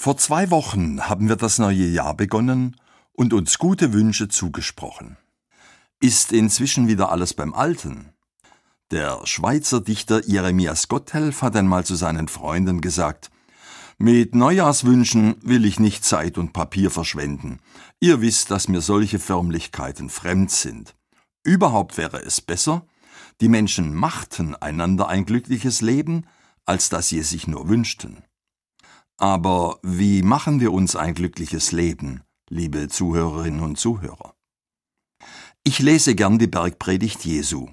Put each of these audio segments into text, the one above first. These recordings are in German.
Vor zwei Wochen haben wir das neue Jahr begonnen und uns gute Wünsche zugesprochen. Ist inzwischen wieder alles beim Alten? Der Schweizer Dichter Jeremias Gotthelf hat einmal zu seinen Freunden gesagt, mit Neujahrswünschen will ich nicht Zeit und Papier verschwenden. Ihr wisst, dass mir solche Förmlichkeiten fremd sind. Überhaupt wäre es besser, die Menschen machten einander ein glückliches Leben, als dass sie es sich nur wünschten. Aber wie machen wir uns ein glückliches Leben, liebe Zuhörerinnen und Zuhörer? Ich lese gern die Bergpredigt Jesu.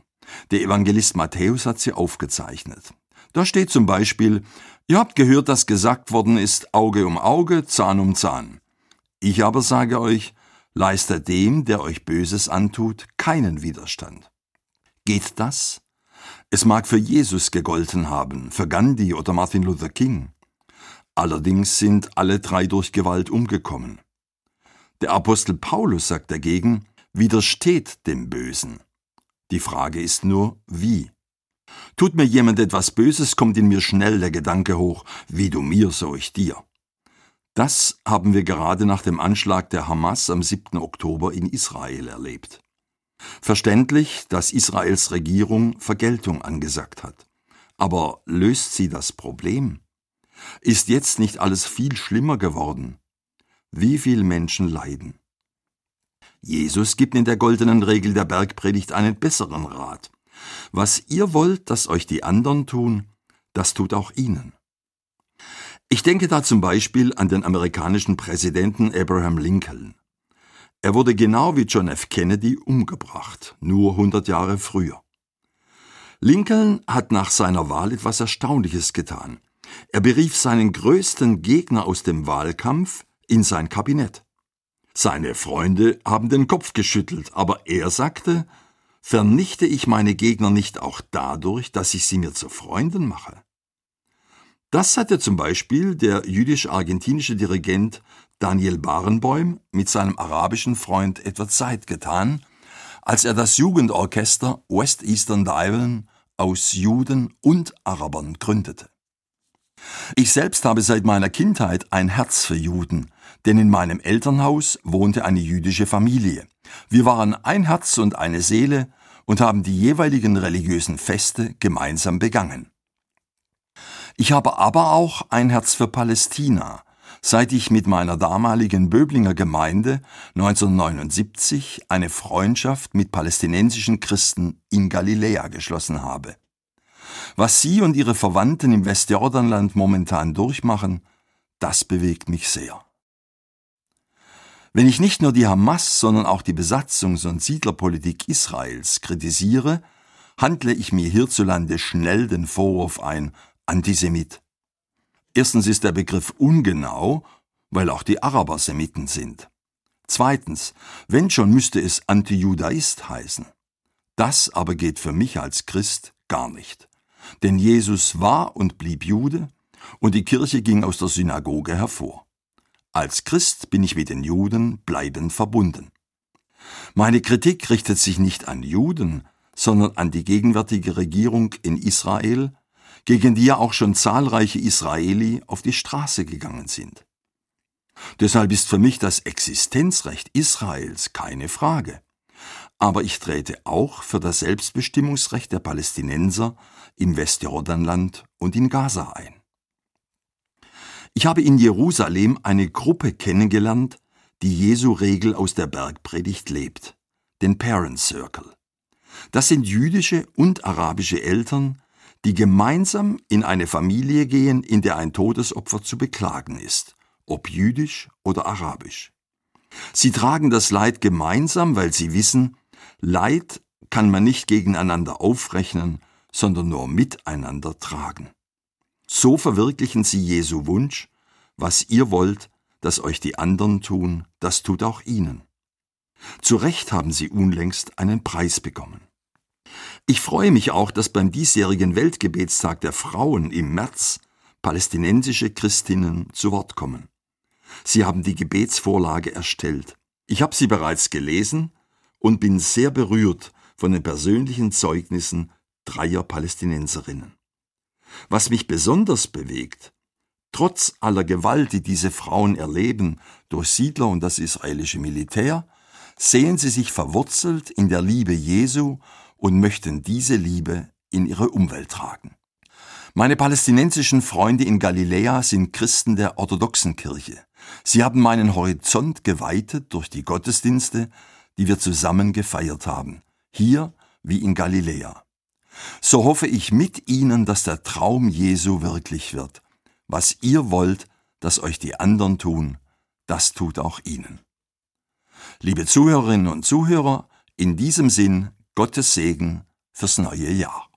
Der Evangelist Matthäus hat sie aufgezeichnet. Da steht zum Beispiel, ihr habt gehört, dass gesagt worden ist, Auge um Auge, Zahn um Zahn. Ich aber sage euch, leistet dem, der euch Böses antut, keinen Widerstand. Geht das? Es mag für Jesus gegolten haben, für Gandhi oder Martin Luther King. Allerdings sind alle drei durch Gewalt umgekommen. Der Apostel Paulus sagt dagegen, widersteht dem Bösen. Die Frage ist nur, wie? Tut mir jemand etwas Böses, kommt in mir schnell der Gedanke hoch, wie du mir, so ich dir. Das haben wir gerade nach dem Anschlag der Hamas am 7. Oktober in Israel erlebt. Verständlich, dass Israels Regierung Vergeltung angesagt hat. Aber löst sie das Problem? Ist jetzt nicht alles viel schlimmer geworden? Wie viel Menschen leiden? Jesus gibt in der goldenen Regel der Bergpredigt einen besseren Rat. Was ihr wollt, dass euch die anderen tun, das tut auch ihnen. Ich denke da zum Beispiel an den amerikanischen Präsidenten Abraham Lincoln. Er wurde genau wie John F. Kennedy umgebracht, nur 100 Jahre früher. Lincoln hat nach seiner Wahl etwas Erstaunliches getan. Er berief seinen größten Gegner aus dem Wahlkampf in sein Kabinett. Seine Freunde haben den Kopf geschüttelt, aber er sagte, vernichte ich meine Gegner nicht auch dadurch, dass ich sie mir zu Freunden mache? Das hatte zum Beispiel der jüdisch-argentinische Dirigent Daniel Barenboim mit seinem arabischen Freund Edward Said getan, als er das Jugendorchester West Eastern Divan aus Juden und Arabern gründete. Ich selbst habe seit meiner Kindheit ein Herz für Juden, denn in meinem Elternhaus wohnte eine jüdische Familie. Wir waren ein Herz und eine Seele und haben die jeweiligen religiösen Feste gemeinsam begangen. Ich habe aber auch ein Herz für Palästina, seit ich mit meiner damaligen Böblinger Gemeinde 1979 eine Freundschaft mit palästinensischen Christen in Galiläa geschlossen habe. Was Sie und Ihre Verwandten im Westjordanland momentan durchmachen, das bewegt mich sehr. Wenn ich nicht nur die Hamas, sondern auch die Besatzungs- und Siedlerpolitik Israels kritisiere, handle ich mir hierzulande schnell den Vorwurf ein, Antisemit. Erstens ist der Begriff ungenau, weil auch die Araber Semiten sind. Zweitens, wenn schon müsste es Antijudaist heißen. Das aber geht für mich als Christ gar nicht. Denn Jesus war und blieb Jude und die Kirche ging aus der Synagoge hervor. Als Christ bin ich mit den Juden bleibend verbunden. Meine Kritik richtet sich nicht an Juden, sondern an die gegenwärtige Regierung in Israel, gegen die ja auch schon zahlreiche Israeli auf die Straße gegangen sind. Deshalb ist für mich das Existenzrecht Israels keine Frage aber ich trete auch für das Selbstbestimmungsrecht der Palästinenser im Westjordanland und in Gaza ein. Ich habe in Jerusalem eine Gruppe kennengelernt, die Jesu Regel aus der Bergpredigt lebt, den Parent Circle. Das sind jüdische und arabische Eltern, die gemeinsam in eine Familie gehen, in der ein Todesopfer zu beklagen ist, ob jüdisch oder arabisch. Sie tragen das Leid gemeinsam, weil sie wissen, Leid kann man nicht gegeneinander aufrechnen, sondern nur miteinander tragen. So verwirklichen sie Jesu Wunsch, was ihr wollt, dass euch die anderen tun, das tut auch ihnen. Zu Recht haben sie unlängst einen Preis bekommen. Ich freue mich auch, dass beim diesjährigen Weltgebetstag der Frauen im März palästinensische Christinnen zu Wort kommen. Sie haben die Gebetsvorlage erstellt. Ich habe sie bereits gelesen und bin sehr berührt von den persönlichen Zeugnissen dreier Palästinenserinnen. Was mich besonders bewegt, Trotz aller Gewalt, die diese Frauen erleben durch Siedler und das israelische Militär, sehen sie sich verwurzelt in der Liebe Jesu und möchten diese Liebe in ihre Umwelt tragen. Meine palästinensischen Freunde in Galiläa sind Christen der orthodoxen Kirche. Sie haben meinen Horizont geweitet durch die Gottesdienste, die wir zusammen gefeiert haben, hier wie in Galiläa. So hoffe ich mit Ihnen, dass der Traum Jesu wirklich wird. Was ihr wollt, dass euch die anderen tun, das tut auch Ihnen. Liebe Zuhörerinnen und Zuhörer, in diesem Sinn Gottes Segen fürs neue Jahr.